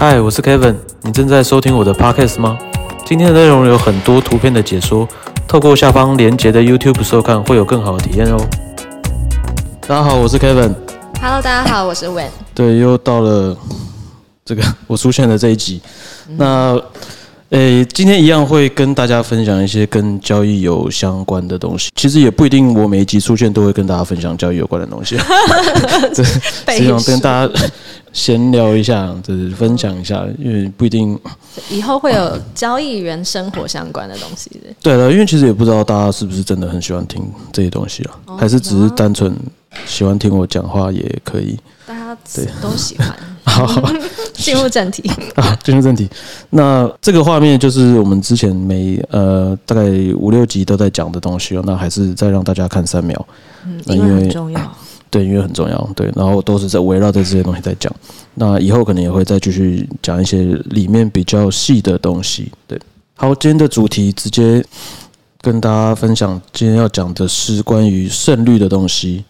嗨，我是 Kevin，你正在收听我的 Podcast 吗？今天的内容有很多图片的解说，透过下方连结的 YouTube 收看会有更好的体验哦。大家好，我是 Kevin。Hello，大家好，我是 Wen。对，又到了这个 我出现的这一集。那，诶，今天一样会跟大家分享一些跟交易有相关的东西。其实也不一定，我每一集出现都会跟大家分享交易有关的东西。这背是想跟大家 闲聊一下，就是分享一下，因为不一定。以后会有交易员生活相关的东西的。对了，因为其实也不知道大家是不是真的很喜欢听这些东西啊，还是只是单纯喜欢听我讲话也可以。大家都喜欢。好，进入正题。啊，进入正题。那这个画面就是我们之前每呃大概五六集都在讲的东西哦，那还是再让大家看三秒。嗯，因为很重要。对，因为很重要，对，然后都是在围绕着这些东西在讲。那以后可能也会再继续讲一些里面比较细的东西。对，好，今天的主题直接跟大家分享，今天要讲的是关于胜率的东西。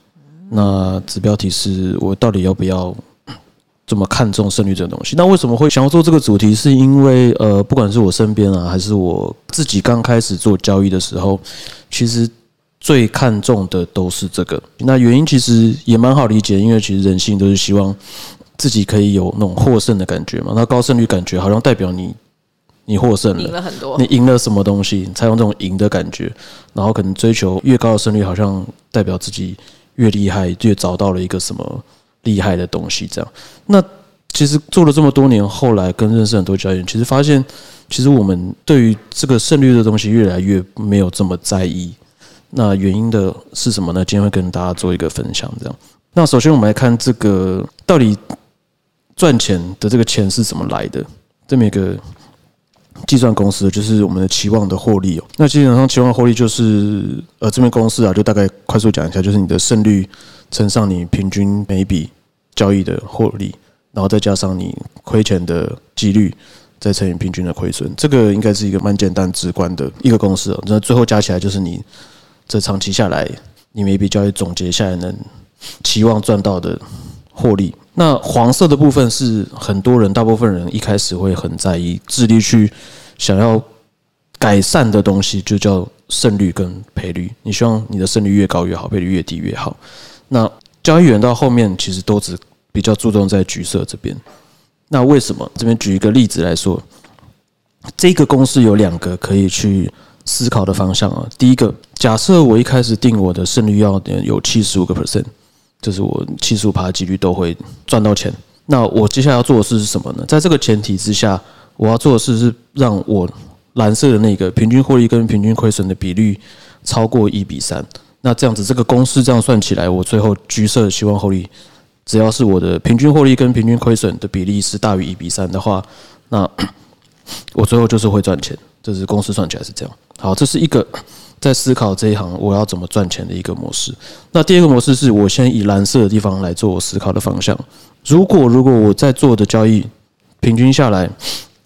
那子标题是我到底要不要这么看重胜率这个东西？那为什么会想要做这个主题？是因为呃，不管是我身边啊，还是我自己刚开始做交易的时候，其实最看重的都是这个。那原因其实也蛮好理解，因为其实人性都是希望自己可以有那种获胜的感觉嘛。那高胜率感觉好像代表你你获胜了，赢了很多你。赢了什么东西，你才用这种赢的感觉。然后可能追求越高的胜率，好像代表自己越厉害，越找到了一个什么厉害的东西。这样，那其实做了这么多年，后来跟认识很多教练，其实发现，其实我们对于这个胜率的东西越来越没有这么在意。那原因的是什么呢？今天会跟大家做一个分享。这样，那首先我们来看这个到底赚钱的这个钱是怎么来的？这么一个计算公式，就是我们的期望的获利哦。那基本上期望获利就是呃这边公式啊，就大概快速讲一下，就是你的胜率乘上你平均每笔交易的获利，然后再加上你亏钱的几率，再乘以平均的亏损。这个应该是一个蛮简单直观的一个公式。那最后加起来就是你这长期下来，你每笔交易总结下来能期望赚到的获利。那黄色的部分是很多人，大部分人一开始会很在意，致力去想要改善的东西，就叫胜率跟赔率。你希望你的胜率越高越好，赔率越低越好。那交易员到后面其实都只比较注重在橘色这边。那为什么？这边举一个例子来说，这个公式有两个可以去思考的方向啊。第一个，假设我一开始定我的胜率要有七十五个 percent，就是我七十五趴的几率都会赚到钱。那我接下来要做的事是什么呢？在这个前提之下，我要做的事是让我蓝色的那个平均获利跟平均亏损的比率超过一比三。那这样子，这个公式这样算起来，我最后橘色的希望获利，只要是我的平均获利跟平均亏损的比例是大于一比三的话，那 我最后就是会赚钱。这是公式算起来是这样。好，这是一个在思考这一行我要怎么赚钱的一个模式。那第二个模式是我先以蓝色的地方来做我思考的方向。如果如果我在做的交易平均下来，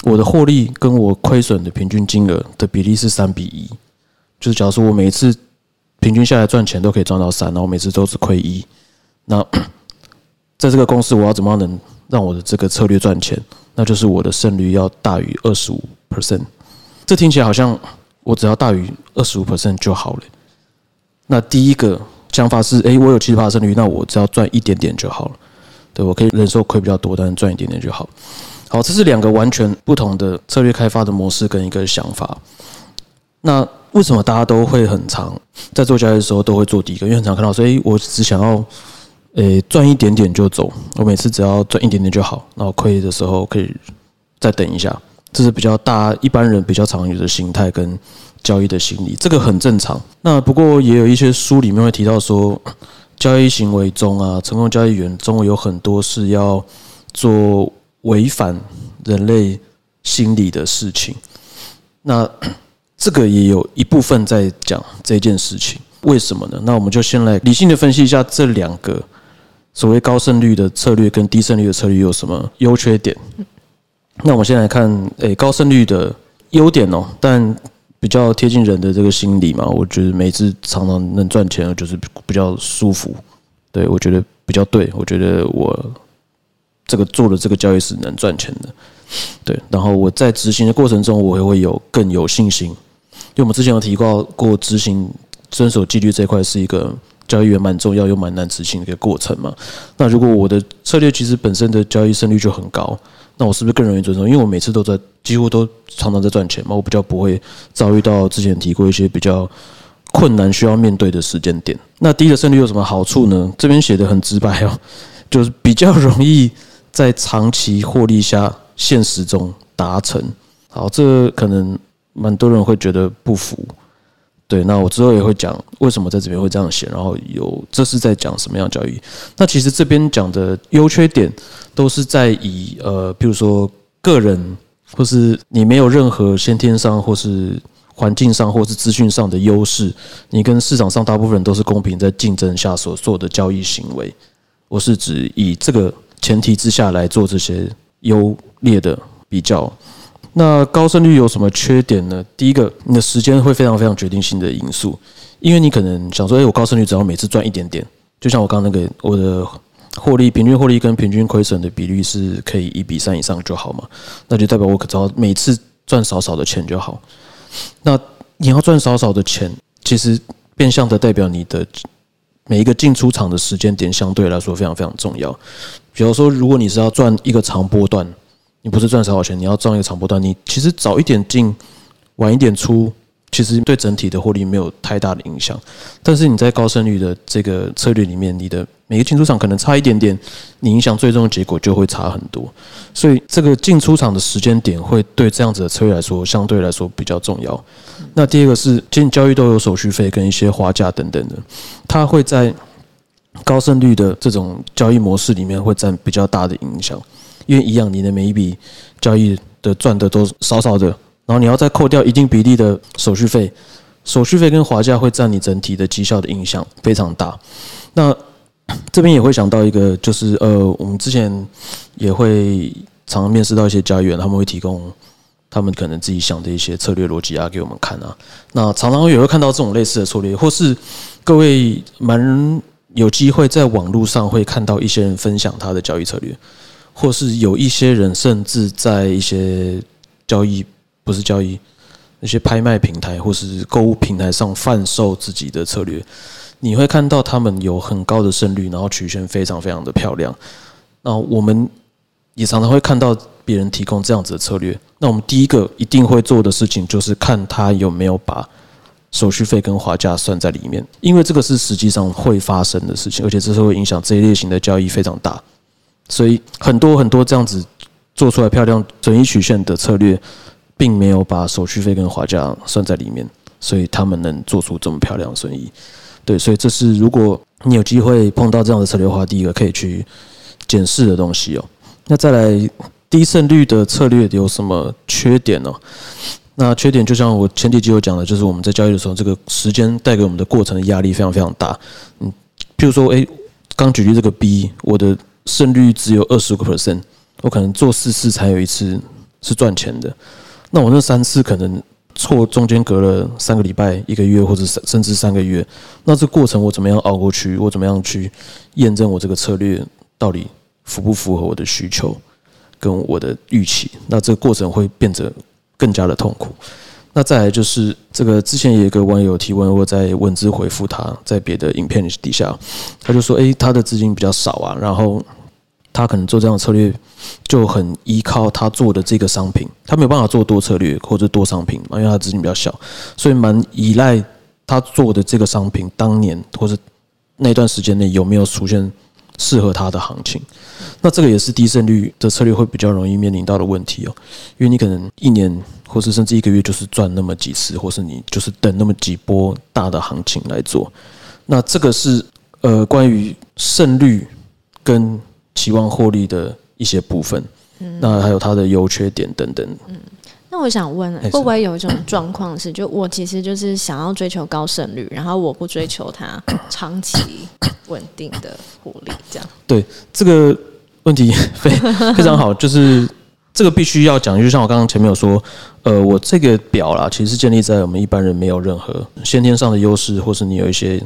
我的获利跟我亏损的平均金额的比例是三比一，就是假如说我每次平均下来赚钱都可以赚到三，然后每次都是亏一，那 在这个公司我要怎么样能让我的这个策略赚钱？那就是我的胜率要大于二十五 percent。这听起来好像我只要大于二十五 percent 就好了。那第一个想法是，诶，我有七十八胜率，那我只要赚一点点就好了。对我可以忍受亏比较多，但是赚一点点就好。好，这是两个完全不同的策略开发的模式跟一个想法。那为什么大家都会很常在做交易的时候都会做第一个？因为很常看到所以，我只想要，诶，赚一点点就走，我每次只要赚一点点就好，然后亏的时候可以再等一下。这是比较大一般人比较常有的心态跟交易的心理，这个很正常。那不过也有一些书里面会提到说，交易行为中啊，成功交易员中有很多是要做违反人类心理的事情。那这个也有一部分在讲这件事情，为什么呢？那我们就先来理性的分析一下这两个所谓高胜率的策略跟低胜率的策略有什么优缺点。那我们先来看，诶、高胜率的优点哦，但比较贴近人的这个心理嘛，我觉得每次常常能赚钱，就是比较舒服。对我觉得比较对，我觉得我这个做的这个交易是能赚钱的。对，然后我在执行的过程中，我也会有更有信心，为我们之前有提到过，执行遵守纪律这一块是一个交易员蛮重要又蛮难执行的一个过程嘛。那如果我的策略其实本身的交易胜率就很高，那我是不是更容易遵守？因为我每次都在，几乎都常常在赚钱嘛，我比较不会遭遇到之前提过一些比较困难需要面对的时间点。那低的胜率有什么好处呢？这边写的很直白哦，就是比较容易在长期获利下现实中达成。好，这可能蛮多人会觉得不服。对，那我之后也会讲为什么在这边会这样写，然后有这是在讲什么样的交易。那其实这边讲的优缺点都是在以呃，比如说个人或是你没有任何先天上或是环境上或是资讯上的优势，你跟市场上大部分人都是公平在竞争下所做的交易行为。我是指以这个前提之下来做这些优劣的比较。那高胜率有什么缺点呢？第一个，你的时间会非常非常决定性的因素，因为你可能想说，哎，我高胜率只要每次赚一点点，就像我刚刚那个，我的获利平均获利跟平均亏损的比率是可以一比三以上就好嘛，那就代表我只要每次赚少少的钱就好。那你要赚少少的钱，其实变相的代表你的每一个进出场的时间点相对来说非常非常重要。比如说，如果你是要赚一个长波段。你不是赚少少钱，你要赚一个长波段。你其实早一点进，晚一点出，其实对整体的获利没有太大的影响。但是你在高胜率的这个策略里面，你的每个进出场可能差一点点，你影响最终的结果就会差很多。所以这个进出场的时间点会对这样子的策略来说，相对来说比较重要。那第二个是，进交易都有手续费跟一些花价等等的，它会在高胜率的这种交易模式里面会占比较大的影响。因为一样，你的每一笔交易的赚的都少少的，然后你要再扣掉一定比例的手续费，手续费跟滑价会占你整体的绩效的影响非常大。那这边也会想到一个，就是呃，我们之前也会常常面试到一些交易员，他们会提供他们可能自己想的一些策略逻辑啊给我们看啊。那常常也会看到这种类似的策略，或是各位蛮有机会在网络上会看到一些人分享他的交易策略。或是有一些人甚至在一些交易不是交易那些拍卖平台或是购物平台上贩售自己的策略，你会看到他们有很高的胜率，然后曲线非常非常的漂亮。那我们也常常会看到别人提供这样子的策略。那我们第一个一定会做的事情就是看他有没有把手续费跟划价算在里面，因为这个是实际上会发生的事情，而且这是会影响这一类型的交易非常大。所以很多很多这样子做出来漂亮损益曲线的策略，并没有把手续费跟滑价算在里面，所以他们能做出这么漂亮的损益。对，所以这是如果你有机会碰到这样的策略的话，第一个可以去检视的东西哦。那再来低胜率的策略有什么缺点呢？那缺点就像我前几集有讲的，就是我们在交易的时候，这个时间带给我们的过程的压力非常非常大。嗯，譬如说，诶，刚举例这个 B，我的胜率只有二十个 percent，我可能做四次才有一次是赚钱的。那我那三次可能错中间隔了三个礼拜、一个月或者甚至三个月，那这过程我怎么样熬过去？我怎么样去验证我这个策略到底符不符合我的需求跟我的预期？那这个过程会变得更加的痛苦。那再来就是这个，之前也有个网友提问，我在文字回复他，在别的影片底下，他就说：“诶，他的资金比较少啊，然后他可能做这样的策略就很依靠他做的这个商品，他没有办法做多策略或者多商品嘛，因为他资金比较小，所以蛮依赖他做的这个商品当年或者那段时间内有没有出现适合他的行情。那这个也是低胜率的策略会比较容易面临到的问题哦，因为你可能一年。”或是甚至一个月就是赚那么几次，或是你就是等那么几波大的行情来做，那这个是呃关于胜率跟期望获利的一些部分，嗯那还有它的优缺点等等。嗯，那我想问，会不会有一种状况是，就我其实就是想要追求高胜率，然后我不追求它 长期稳定的获利，这样？对，这个问题 非非常好，就是。这个必须要讲，就像我刚刚前面有说，呃，我这个表啦，其实建立在我们一般人没有任何先天上的优势，或是你有一些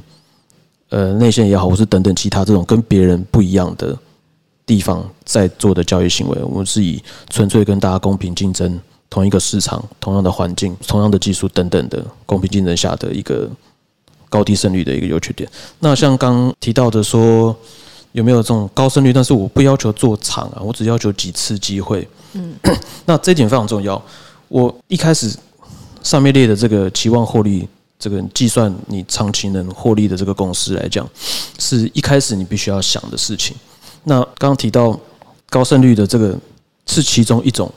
呃内线也好，或是等等其他这种跟别人不一样的地方在做的交易行为，我们是以纯粹跟大家公平竞争，同一个市场、同样的环境、同样的技术等等的公平竞争下的一个高低胜率的一个优缺点。那像刚提到的说，有没有这种高胜率？但是我不要求做长啊，我只要求几次机会。嗯，那这点非常重要。我一开始上面列的这个期望获利。这个计算你长期能获利的这个公式来讲，是一开始你必须要想的事情。那刚刚提到高胜率的这个是其中一种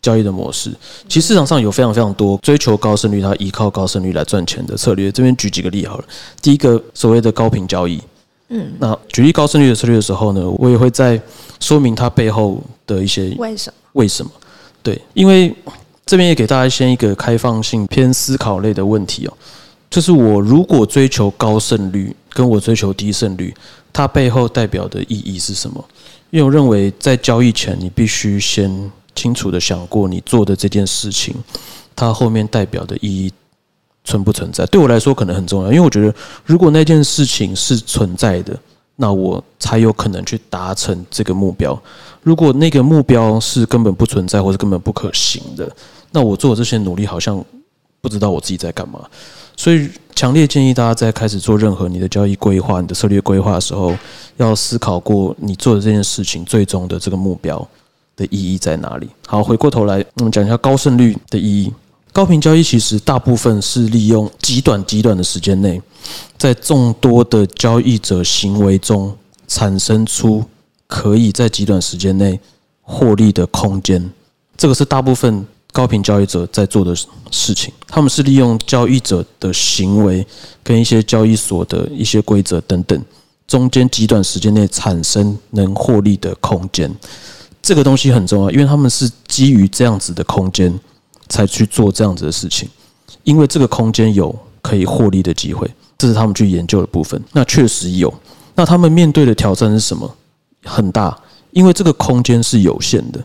交易的模式。其实市场上有非常非常多追求高胜率，它依靠高胜率来赚钱的策略。这边举几个例好了。第一个所谓的高频交易，嗯，那举例高胜率的策略的时候呢，我也会在说明它背后的一些为什么？为什么？对，因为。这边也给大家先一个开放性偏思考类的问题哦，就是我如果追求高胜率，跟我追求低胜率，它背后代表的意义是什么？因为我认为在交易前，你必须先清楚的想过你做的这件事情，它后面代表的意义存不存在？对我来说可能很重要，因为我觉得如果那件事情是存在的。那我才有可能去达成这个目标。如果那个目标是根本不存在或者根本不可行的，那我做这些努力好像不知道我自己在干嘛。所以，强烈建议大家在开始做任何你的交易规划、你的策略规划的时候，要思考过你做的这件事情最终的这个目标的意义在哪里。好，回过头来，我们讲一下高胜率的意义。高频交易其实大部分是利用极短极短的时间内，在众多的交易者行为中产生出可以在极短时间内获利的空间。这个是大部分高频交易者在做的事情。他们是利用交易者的行为跟一些交易所的一些规则等等，中间极短时间内产生能获利的空间。这个东西很重要，因为他们是基于这样子的空间。才去做这样子的事情，因为这个空间有可以获利的机会，这是他们去研究的部分。那确实有，那他们面对的挑战是什么？很大，因为这个空间是有限的，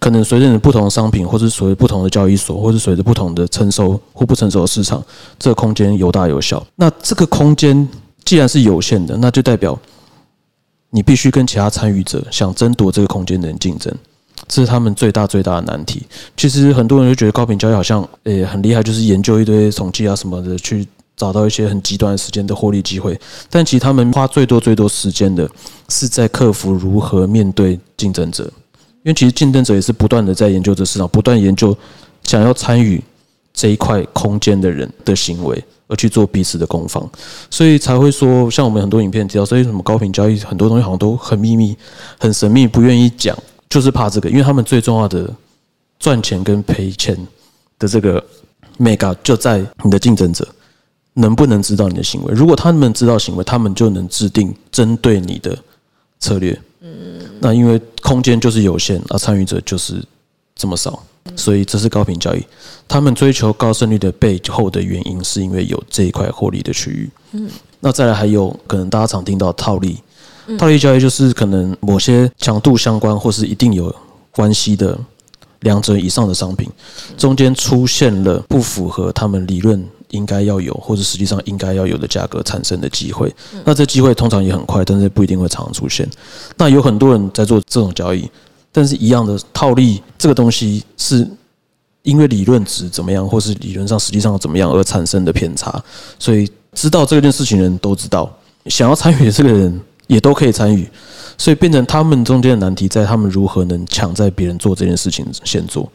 可能随着你不同商品，或者随着不同的交易所，或者随着不同的成熟或不成熟的市场，这个空间有大有小。那这个空间既然是有限的，那就代表你必须跟其他参与者想争夺这个空间的人竞争。这是他们最大最大的难题。其实很多人就觉得高频交易好像诶很厉害，就是研究一堆统计啊什么的，去找到一些很极端的时间的获利机会。但其实他们花最多最多时间的是在克服如何面对竞争者，因为其实竞争者也是不断的在研究这市场，不断研究想要参与这一块空间的人的行为，而去做彼此的攻防，所以才会说，像我们很多影片提到，所以什么高频交易很多东西好像都很秘密、很神秘，不愿意讲。就是怕这个，因为他们最重要的赚钱跟赔钱的这个 mega 就在你的竞争者能不能知道你的行为。如果他们知道行为，他们就能制定针对你的策略。嗯，那因为空间就是有限，而参与者就是这么少，所以这是高频交易。他们追求高胜率的背后的原因，是因为有这一块获利的区域。嗯，那再来还有可能大家常听到套利。套利交易就是可能某些强度相关或是一定有关系的两者以上的商品，中间出现了不符合他们理论应该要有或者实际上应该要有的价格产生的机会。那这机会通常也很快，但是不一定会常常出现。那有很多人在做这种交易，但是一样的套利这个东西是因为理论值怎么样，或是理论上实际上怎么样而产生的偏差。所以知道这件事情的人都知道，想要参与的这个人。也都可以参与，所以变成他们中间的难题在他们如何能抢在别人做这件事情先做，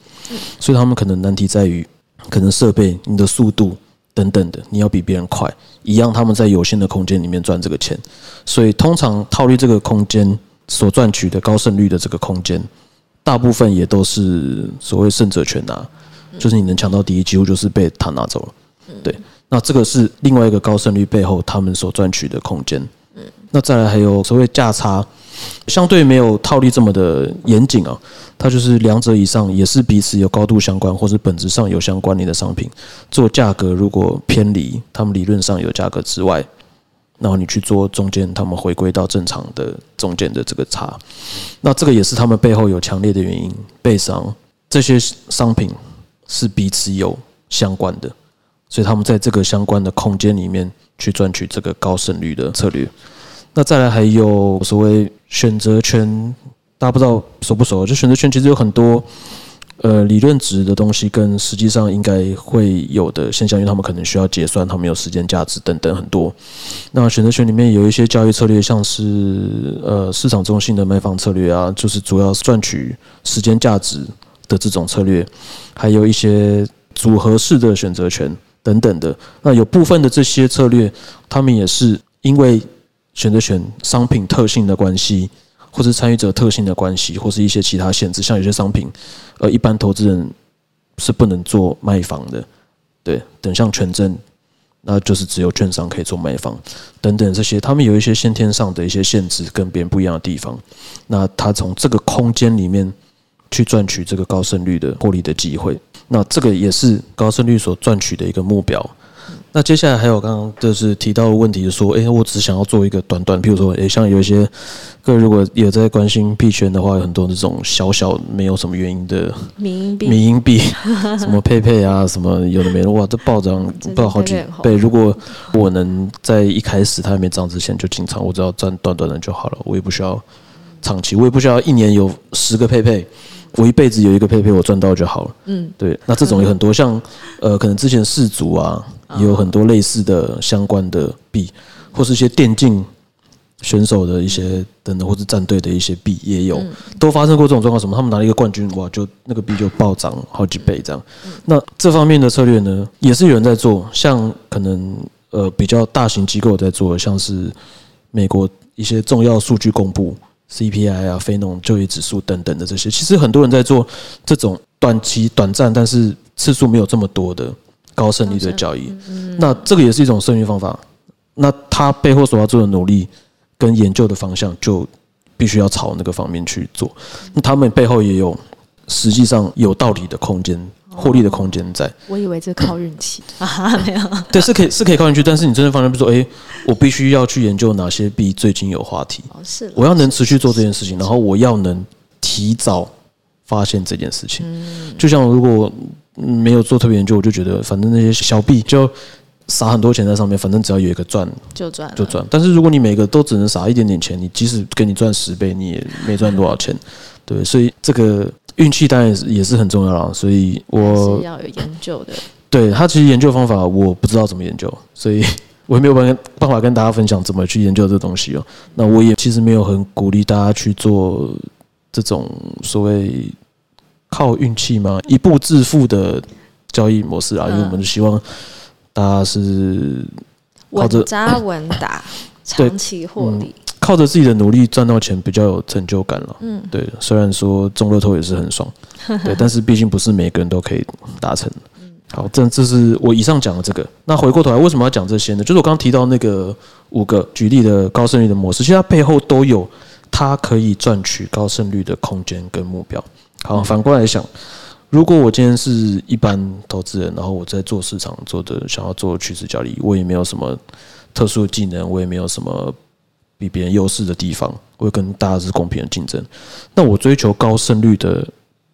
所以他们可能难题在于可能设备、你的速度等等的，你要比别人快，一样他们在有限的空间里面赚这个钱，所以通常套利这个空间所赚取的高胜率的这个空间，大部分也都是所谓胜者全拿，就是你能抢到第一，几乎就是被他拿走了。对，那这个是另外一个高胜率背后他们所赚取的空间。那再来还有所谓价差，相对没有套利这么的严谨啊，它就是两者以上也是彼此有高度相关或者本质上有相关联的商品，做价格如果偏离他们理论上有价格之外，然后你去做中间，他们回归到正常的中间的这个差，那这个也是他们背后有强烈的原因，背上这些商品是彼此有相关的，所以他们在这个相关的空间里面去赚取这个高胜率的策略。那再来还有所谓选择权，大家不知道熟不熟？就选择权其实有很多。呃，理论值的东西跟实际上应该会有的现象，因为他们可能需要结算，他们有时间价值等等很多。那选择权里面有一些交易策略，像是呃市场中性的卖方策略啊，就是主要赚取时间价值的这种策略，还有一些组合式的选择权等等的。那有部分的这些策略，他们也是因为选择权商品特性的关系。或者参与者特性的关系，或是一些其他限制，像有些商品，呃，一般投资人是不能做卖方的，对，等像权证，那就是只有券商可以做卖方，等等这些，他们有一些先天上的一些限制，跟别人不一样的地方，那他从这个空间里面去赚取这个高胜率的获利的机会，那这个也是高胜率所赚取的一个目标。那接下来还有刚刚就是提到的问题，说，哎，我只想要做一个短短，譬如说，哎，像有一些各位如果有在关心币圈的话，有很多这种小小没有什么原因的民营币，民营币，什么佩佩啊，什么有的没的，哇，这暴涨不知道好几倍。如果我能在一开始它还没涨之前就进场，我只要赚短短的就好了，我也不需要长期，我也不需要一年有十个佩佩。我一辈子有一个配配，我赚到就好了。嗯，对。那这种有很多，像呃，可能之前世足啊，也有很多类似的相关的币，或是一些电竞选手的一些等等，或是战队的一些币也有，都发生过这种状况。什么？他们拿了一个冠军，哇，就那个币就暴涨好几倍这样。那这方面的策略呢，也是有人在做，像可能呃比较大型机构在做，像是美国一些重要数据公布。CPI 啊，非农就业指数等等的这些，其实很多人在做这种短期、短暂，但是次数没有这么多的高胜率的交易。那这个也是一种胜率方法。那他背后所要做的努力跟研究的方向，就必须要朝那个方面去做。那他们背后也有实际上有道理的空间。获利的空间在，我以为这靠运气啊，没有，对，是可以是可以靠运气，但是你真的发现，比如说，哎，我必须要去研究哪些币最近有话题，是，我要能持续做这件事情，然后我要能提早发现这件事情。嗯，就像如果没有做特别研究，我就觉得反正那些小币就撒很多钱在上面，反正只要有一个赚就赚就赚。但是如果你每个都只能撒一点点钱，你即使给你赚十倍，你也没赚多少钱。对，所以这个。运气当然也是也是很重要了，所以我要有研究的。对他其实研究方法我不知道怎么研究，所以我也没有办办法跟大家分享怎么去研究这东西哦。那我也其实没有很鼓励大家去做这种所谓靠运气嘛一步致富的交易模式啊，因为我们希望大家是稳扎稳打，长期获利。靠着自己的努力赚到钱比较有成就感了。嗯，对，虽然说中乐透也是很爽，对，但是毕竟不是每个人都可以达成。好，这这是我以上讲的这个。那回过头来，为什么要讲这些呢？就是我刚刚提到那个五个举例的高胜率的模式，其实它背后都有它可以赚取高胜率的空间跟目标。好，反过来想，如果我今天是一般投资人，然后我在做市场做的想要做趋势交易，我也没有什么特殊的技能，我也没有什么。比别人优势的地方，会跟大家是公平的竞争。那我追求高胜率的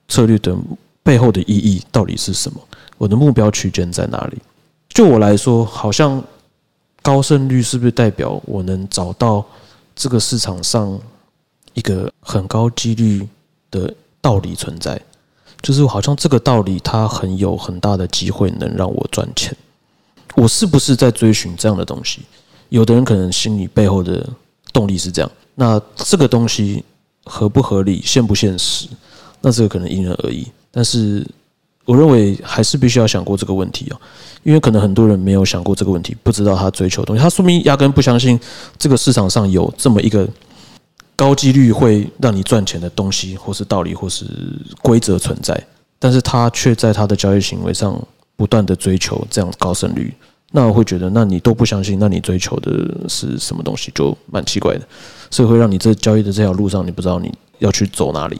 策略的背后的意义到底是什么？我的目标区间在哪里？就我来说，好像高胜率是不是代表我能找到这个市场上一个很高几率的道理存在？就是好像这个道理它很有很大的机会能让我赚钱。我是不是在追寻这样的东西？有的人可能心里背后的。动力是这样，那这个东西合不合理、现不现实，那这个可能因人而异。但是我认为还是必须要想过这个问题啊，因为可能很多人没有想过这个问题，不知道他追求东西，他说明压根不相信这个市场上有这么一个高几率会让你赚钱的东西，或是道理，或是规则存在，但是他却在他的交易行为上不断的追求这样高胜率。那我会觉得，那你都不相信，那你追求的是什么东西，就蛮奇怪的，所以会让你这交易的这条路上，你不知道你要去走哪里。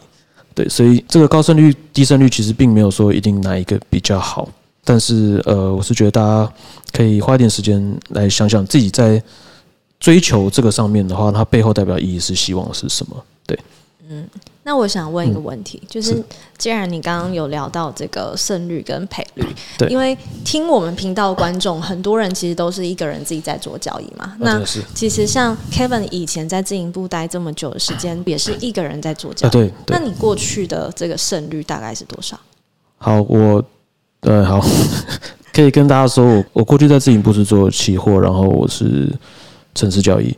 对，所以这个高胜率、低胜率其实并没有说一定哪一个比较好，但是呃，我是觉得大家可以花一点时间来想想自己在追求这个上面的话，它背后代表意义是希望是什么？对，嗯。那我想问一个问题，就是既然你刚刚有聊到这个胜率跟赔率，对，因为听我们频道观众很多人其实都是一个人自己在做交易嘛。那其实像 Kevin 以前在自营部待这么久的时间，也是一个人在做交易。对，那你过去的这个胜率大概是多少？好，我对好，可以跟大家说，我我过去在自营部是做期货，然后我是城市交易，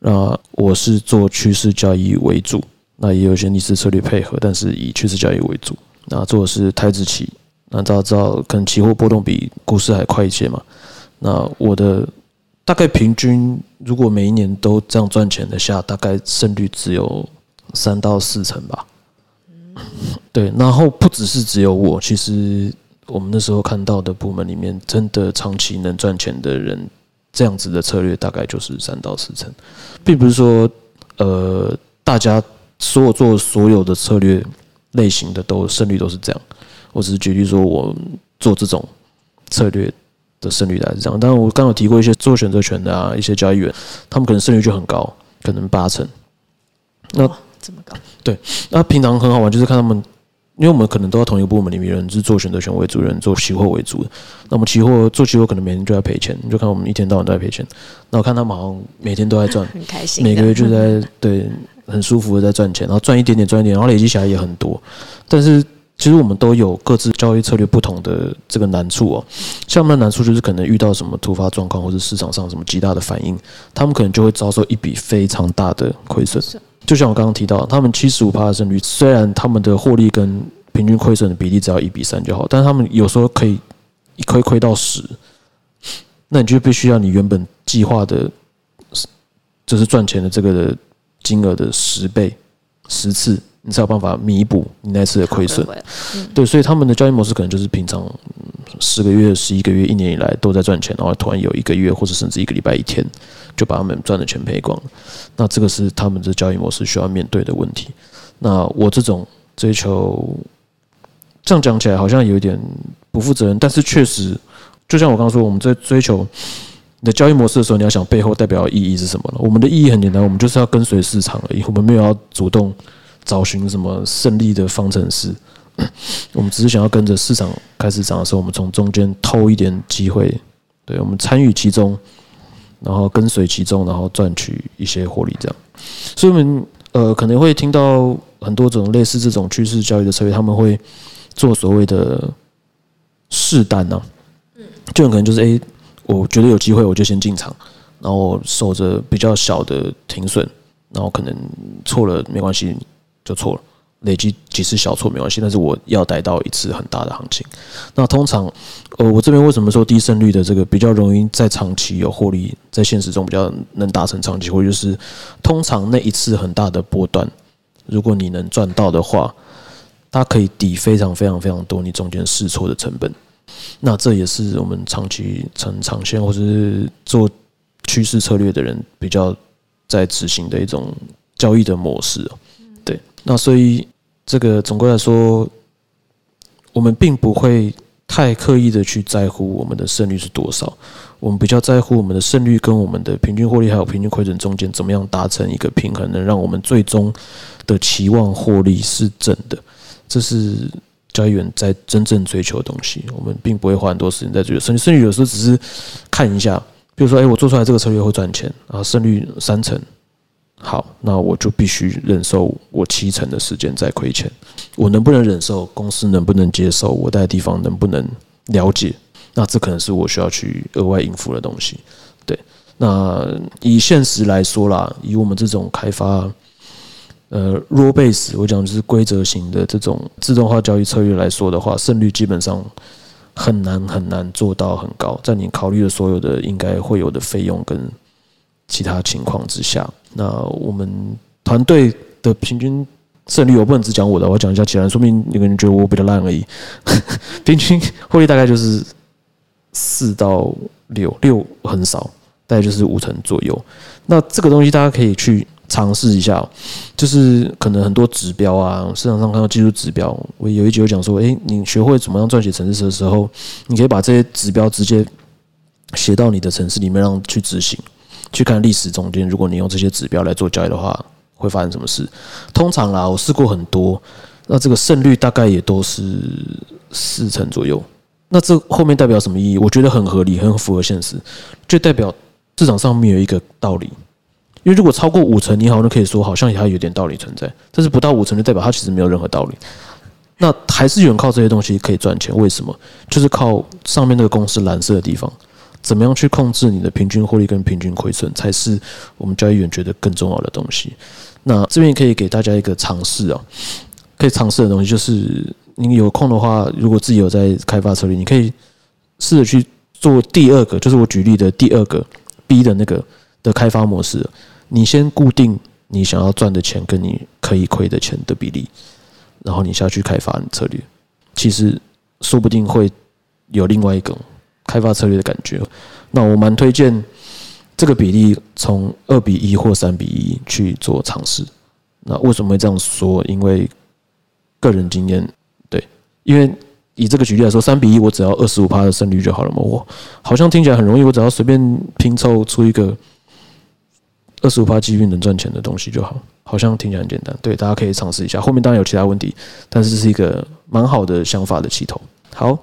那我是做趋势交易为主。那也有一些逆势策略配合，但是以趋势交易为主。那做的是台子期，那大家知道，可能期货波动比股市还快一些嘛。那我的大概平均，如果每一年都这样赚钱的下，大概胜率只有三到四成吧。对，然后不只是只有我，其实我们那时候看到的部门里面，真的长期能赚钱的人，这样子的策略大概就是三到四成，并不是说呃大家。所有做所有的策略类型的都胜率都是这样，我只是举例说，我做这种策略的胜率大概是这样。但是我刚有提过一些做选择权的啊，一些交易员，他们可能胜率就很高，可能八成。那这么高？对。那平常很好玩，就是看他们，因为我们可能都在同一个部门里面，人是做选择权为主，人做期货为主的。那我们期货做期货可能每天就在赔钱，你就看我们一天到晚都在赔钱。那我看他们好像每天都在赚，很开心，每个月就在对。很舒服的在赚钱，然后赚一点点，赚一点，然后累积起来也很多。但是其实我们都有各自交易策略不同的这个难处哦。像我们的难处就是可能遇到什么突发状况，或者市场上什么极大的反应，他们可能就会遭受一笔非常大的亏损。就像我刚刚提到，他们七十五趴的胜率，虽然他们的获利跟平均亏损的比例只要一比三就好，但是他们有时候可以一亏亏到十，那你就必须要你原本计划的，就是赚钱的这个的。金额的十倍、十次，你才有办法弥补你那次的亏损。对，所以他们的交易模式可能就是平常十个月、十一个月、一年以来都在赚钱，然后突然有一个月或者甚至一个礼拜一天就把他们赚的全赔光。那这个是他们的交易模式需要面对的问题。那我这种追求，这样讲起来好像有点不负责任，但是确实，就像我刚刚说，我们在追求。你的交易模式的时候，你要想背后代表的意义是什么了？我们的意义很简单，我们就是要跟随市场而已，我们没有要主动找寻什么胜利的方程式，我们只是想要跟着市场开始涨的时候，我们从中间偷一点机会，对我们参与其中，然后跟随其中，然后赚取一些获利，这样。所以，我们呃可能会听到很多种类似这种趋势交易的策略，他们会做所谓的试单呢，嗯，就很可能就是诶。我觉得有机会，我就先进场，然后守着比较小的停损，然后可能错了没关系，就错了，累积几次小错没关系，但是我要逮到一次很大的行情。那通常，呃，我这边为什么说低胜率的这个比较容易在长期有获利，在现实中比较能达成长期获利，就是通常那一次很大的波段，如果你能赚到的话，它可以抵非常非常非常多你中间试错的成本。那这也是我们长期、长长线或者是做趋势策略的人比较在执行的一种交易的模式哦。对，那所以这个总归来说，我们并不会太刻意的去在乎我们的胜率是多少，我们比较在乎我们的胜率跟我们的平均获利还有平均亏损中间怎么样达成一个平衡，能让我们最终的期望获利是正的，这是。在真正追求的东西，我们并不会花很多时间在追求胜率。胜率有时候只是看一下，比如说，哎，我做出来这个策略会赚钱啊，胜率三成，好，那我就必须忍受我七成的时间在亏钱。我能不能忍受？公司能不能接受？我在地方能不能了解？那这可能是我需要去额外应付的东西。对，那以现实来说啦，以我们这种开发。呃，raw base，我讲就是规则型的这种自动化交易策略来说的话，胜率基本上很难很难做到很高。在你考虑了所有的应该会有的费用跟其他情况之下，那我们团队的平均胜率，我不能只讲我的，我讲一下其他人，说明有个人觉得我比较烂而已。平均获利大概就是四到六，六很少，大概就是五成左右。那这个东西大家可以去。尝试一下，就是可能很多指标啊，市场上看到技术指标，我有一集有讲说，诶，你学会怎么样撰写程式的时候，你可以把这些指标直接写到你的城市里面，让去执行，去看历史中间，如果你用这些指标来做交易的话，会发生什么事。通常啦，我试过很多，那这个胜率大概也都是四成左右。那这后面代表什么意义？我觉得很合理，很符合现实，就代表市场上面有一个道理。因为如果超过五成，你好像可以说好像也还有点道理存在，但是不到五成就代表它其实没有任何道理。那还是有人靠这些东西可以赚钱？为什么？就是靠上面那个公司蓝色的地方，怎么样去控制你的平均获利跟平均亏损，才是我们交易员觉得更重要的东西。那这边可以给大家一个尝试啊，可以尝试的东西就是，你有空的话，如果自己有在开发策略，你可以试着去做第二个，就是我举例的第二个 B 的那个的开发模式。你先固定你想要赚的钱跟你可以亏的钱的比例。然后你下去开发策略，其实说不定会有另外一个开发策略的感觉。那我蛮推荐这个比例从二比一或三比一去做尝试。那为什么会这样说？因为个人经验，对，因为以这个举例来说，三比一我只要二十五趴的胜率就好了嘛。我好像听起来很容易，我只要随便拼凑出一个二十五趴机遇能赚钱的东西就好。好像听起来很简单，对，大家可以尝试一下。后面当然有其他问题，但是这是一个蛮好的想法的起头。好，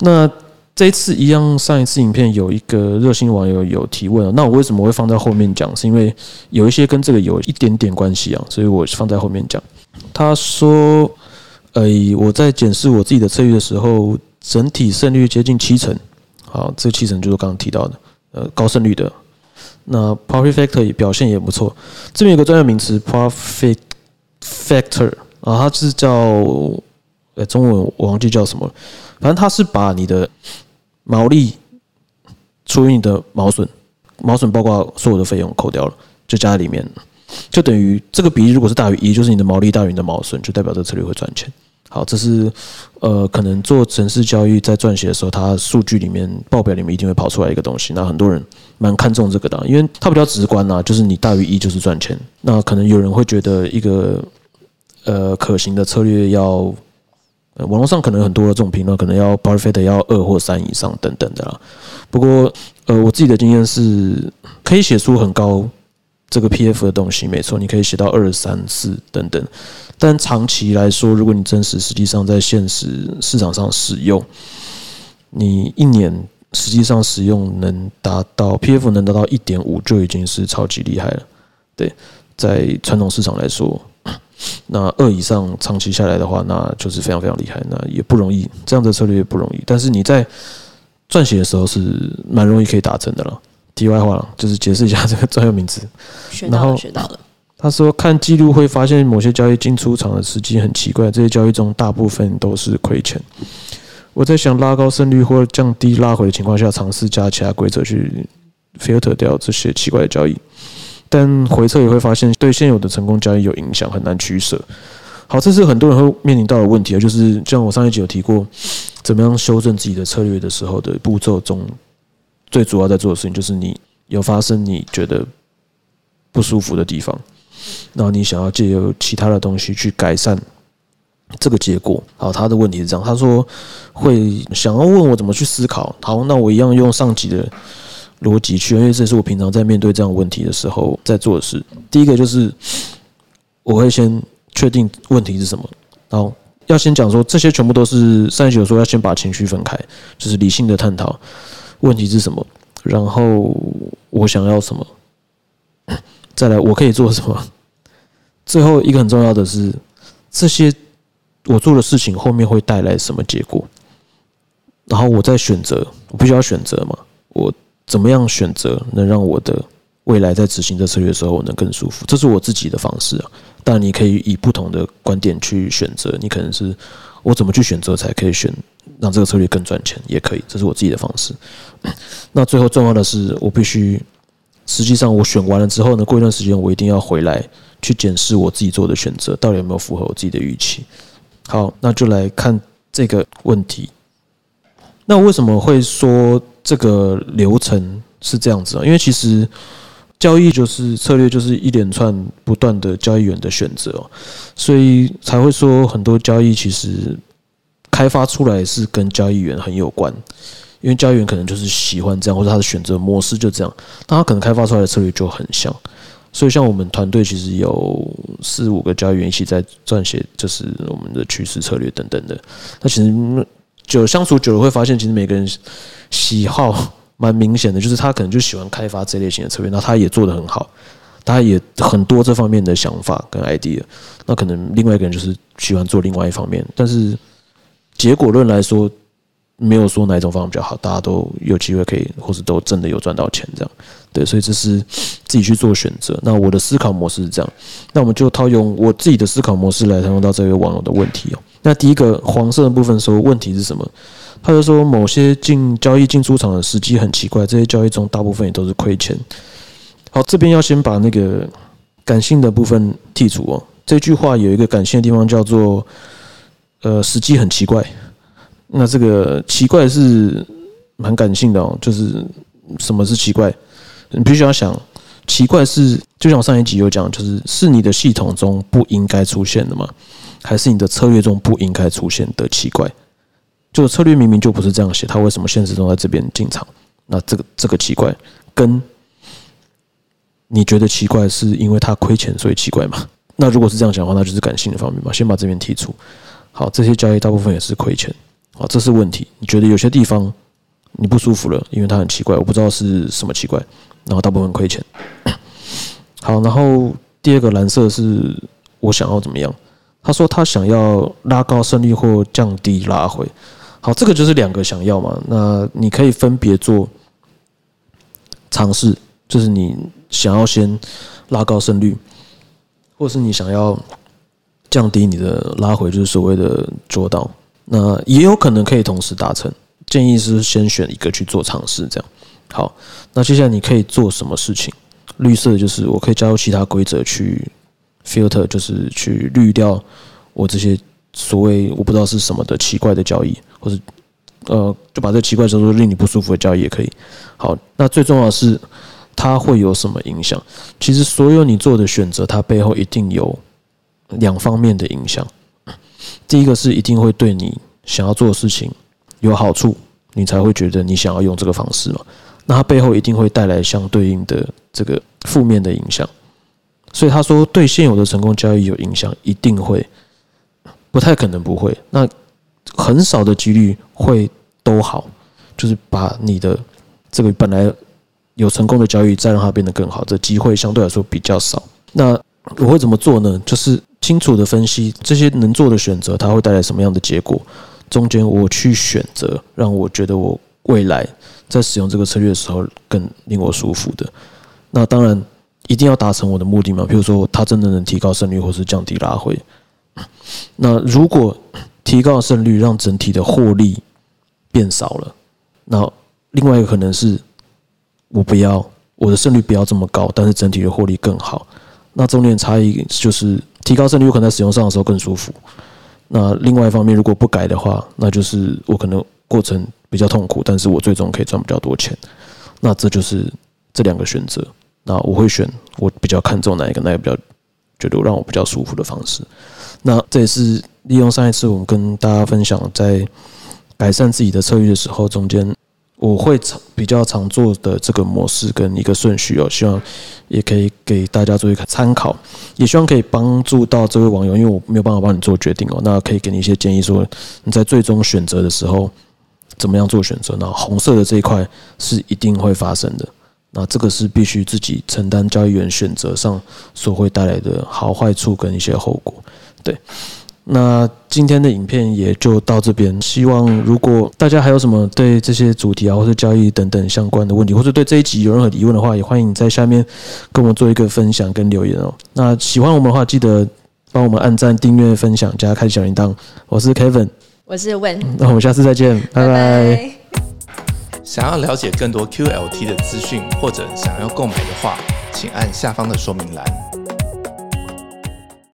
那这一次一样，上一次影片有一个热心网友有提问啊，那我为什么会放在后面讲？是因为有一些跟这个有一点点关系啊，所以我放在后面讲。他说：“呃，我在检视我自己的策略的时候，整体胜率接近七成。好，这七成就是刚刚提到的，呃，高胜率的。”那 profit factor 表现也不错。这边有个专业名词 profit factor 啊，它是叫呃中文我忘记叫什么，反正它是把你的毛利除以你的毛损，毛损包括所有的费用扣掉了，就加在里面，就等于这个比例如果是大于一，就是你的毛利大于你的毛损，就代表这个策略会赚钱。好，这是呃，可能做城市交易在撰写的时候，它数据里面报表里面一定会跑出来一个东西。那很多人蛮看重这个的，因为它比较直观呐，就是你大于一就是赚钱。那可能有人会觉得一个呃可行的策略要，网络上可能很多的这种评论，可能要 p r f i t 要二或三以上等等的啦。不过呃，我自己的经验是可以写出很高这个 PF 的东西，没错，你可以写到二三四等等。但长期来说，如果你真实实际上在现实市场上使用，你一年实际上使用能达到 PF 能达到一点五，就已经是超级厉害了。对，在传统市场来说，那二以上长期下来的话，那就是非常非常厉害。那也不容易，这样的策略也不容易。但是你在撰写的时候是蛮容易可以达成的了。题外话了，就是解释一下这个专有名词。学到了，学到了。他说：“看记录会发现，某些交易进出场的时机很奇怪。这些交易中，大部分都是亏钱。我在想，拉高胜率或降低拉回的情况下，尝试加其他规则去 filter 掉这些奇怪的交易。但回测也会发现，对现有的成功交易有影响，很难取舍。好，这是很多人会面临到的问题啊，就是像我上一集有提过，怎么样修正自己的策略的时候的步骤中，最主要在做的事情，就是你有发生你觉得不舒服的地方。”然后你想要借由其他的东西去改善这个结果，好，他的问题是这样，他说会想要问我怎么去思考。好，那我一样用上级的逻辑去，因为这是我平常在面对这样问题的时候在做的事。第一个就是我会先确定问题是什么，然后要先讲说这些全部都是上一集有说要先把情绪分开，就是理性的探讨问题是什么，然后我想要什么。再来，我可以做什么？最后一个很重要的是，这些我做的事情后面会带来什么结果？然后我再选择，我必须要选择嘛？我怎么样选择能让我的未来在执行这策略的时候我能更舒服？这是我自己的方式啊。但你可以以不同的观点去选择，你可能是我怎么去选择才可以选让这个策略更赚钱，也可以，这是我自己的方式。那最后重要的是，我必须。实际上，我选完了之后呢，过一段时间我一定要回来去检视我自己做的选择到底有没有符合我自己的预期。好，那就来看这个问题。那为什么会说这个流程是这样子啊？因为其实交易就是策略，就是一连串不断的交易员的选择，所以才会说很多交易其实开发出来是跟交易员很有关。因为交易员可能就是喜欢这样，或者他的选择模式就这样，那他可能开发出来的策略就很像。所以像我们团队其实有四五个交易员一起在撰写，就是我们的趋势策略等等的。那其实久相处久了会发现，其实每个人喜好蛮明显的，就是他可能就喜欢开发这类型的策略，那他也做得很好，他也很多这方面的想法跟 idea。那可能另外一个人就是喜欢做另外一方面，但是结果论来说。没有说哪一种方法比较好，大家都有机会可以，或是都真的有赚到钱这样，对，所以这是自己去做选择。那我的思考模式是这样，那我们就套用我自己的思考模式来谈论到这位网友的问题哦。那第一个黄色的部分说问题是什么？他就说某些进交易进出场的时机很奇怪，这些交易中大部分也都是亏钱。好，这边要先把那个感性的部分剔除哦。这句话有一个感性的地方叫做，呃，时机很奇怪。那这个奇怪是蛮感性的哦，就是什么是奇怪？你必须要想，奇怪是就像上一集有讲，就是是你的系统中不应该出现的吗？还是你的策略中不应该出现的奇怪？就策略明明就不是这样写，他为什么现实中在这边进场？那这个这个奇怪，跟你觉得奇怪是因为他亏钱所以奇怪吗？那如果是这样讲的话，那就是感性的方面嘛。先把这边剔除。好，这些交易大部分也是亏钱。啊，这是问题。你觉得有些地方你不舒服了，因为它很奇怪，我不知道是什么奇怪，然后大部分亏钱。好，然后第二个蓝色是我想要怎么样？他说他想要拉高胜率或降低拉回。好，这个就是两个想要嘛。那你可以分别做尝试，就是你想要先拉高胜率，或是你想要降低你的拉回，就是所谓的做到。那也有可能可以同时达成，建议是先选一个去做尝试，这样好。那接下来你可以做什么事情？绿色就是我可以加入其他规则去 filter，就是去滤掉我这些所谓我不知道是什么的奇怪的交易，或者呃就把这奇怪叫做令你不舒服的交易也可以。好，那最重要的是它会有什么影响？其实所有你做的选择，它背后一定有两方面的影响。第一个是一定会对你想要做的事情有好处，你才会觉得你想要用这个方式嘛。那它背后一定会带来相对应的这个负面的影响。所以他说对现有的成功交易有影响，一定会，不太可能不会。那很少的几率会都好，就是把你的这个本来有成功的交易再让它变得更好，这机会相对来说比较少。那我会怎么做呢？就是。清楚的分析这些能做的选择，它会带来什么样的结果？中间我去选择，让我觉得我未来在使用这个策略的时候更令我舒服的。那当然一定要达成我的目的嘛。比如说，它真的能提高胜率，或是降低拉回。那如果提高胜率让整体的获利变少了，那另外一个可能是我不要我的胜率不要这么高，但是整体的获利更好。那中间差异就是。提高胜率有可能在使用上的时候更舒服。那另外一方面，如果不改的话，那就是我可能过程比较痛苦，但是我最终可以赚比较多钱。那这就是这两个选择。那我会选我比较看重哪一个，那个比较觉得让我比较舒服的方式。那这也是利用上一次我们跟大家分享在改善自己的策略的时候，中间。我会常比较常做的这个模式跟一个顺序哦，希望也可以给大家做一个参考，也希望可以帮助到这位网友，因为我没有办法帮你做决定哦，那可以给你一些建议，说你在最终选择的时候怎么样做选择。那红色的这一块是一定会发生的，那这个是必须自己承担交易员选择上所会带来的好坏处跟一些后果，对。那今天的影片也就到这边。希望如果大家还有什么对这些主题啊，或者交易等等相关的问题，或者对这一集有任何疑问的话，也欢迎在下面跟我们做一个分享跟留言哦。那喜欢我们的话，记得帮我们按赞、订阅、分享，加开小铃铛。我是 Kevin，我是 Wen，那我们下次再见，拜拜。想要了解更多 QLT 的资讯，或者想要购买的话，请按下方的说明栏。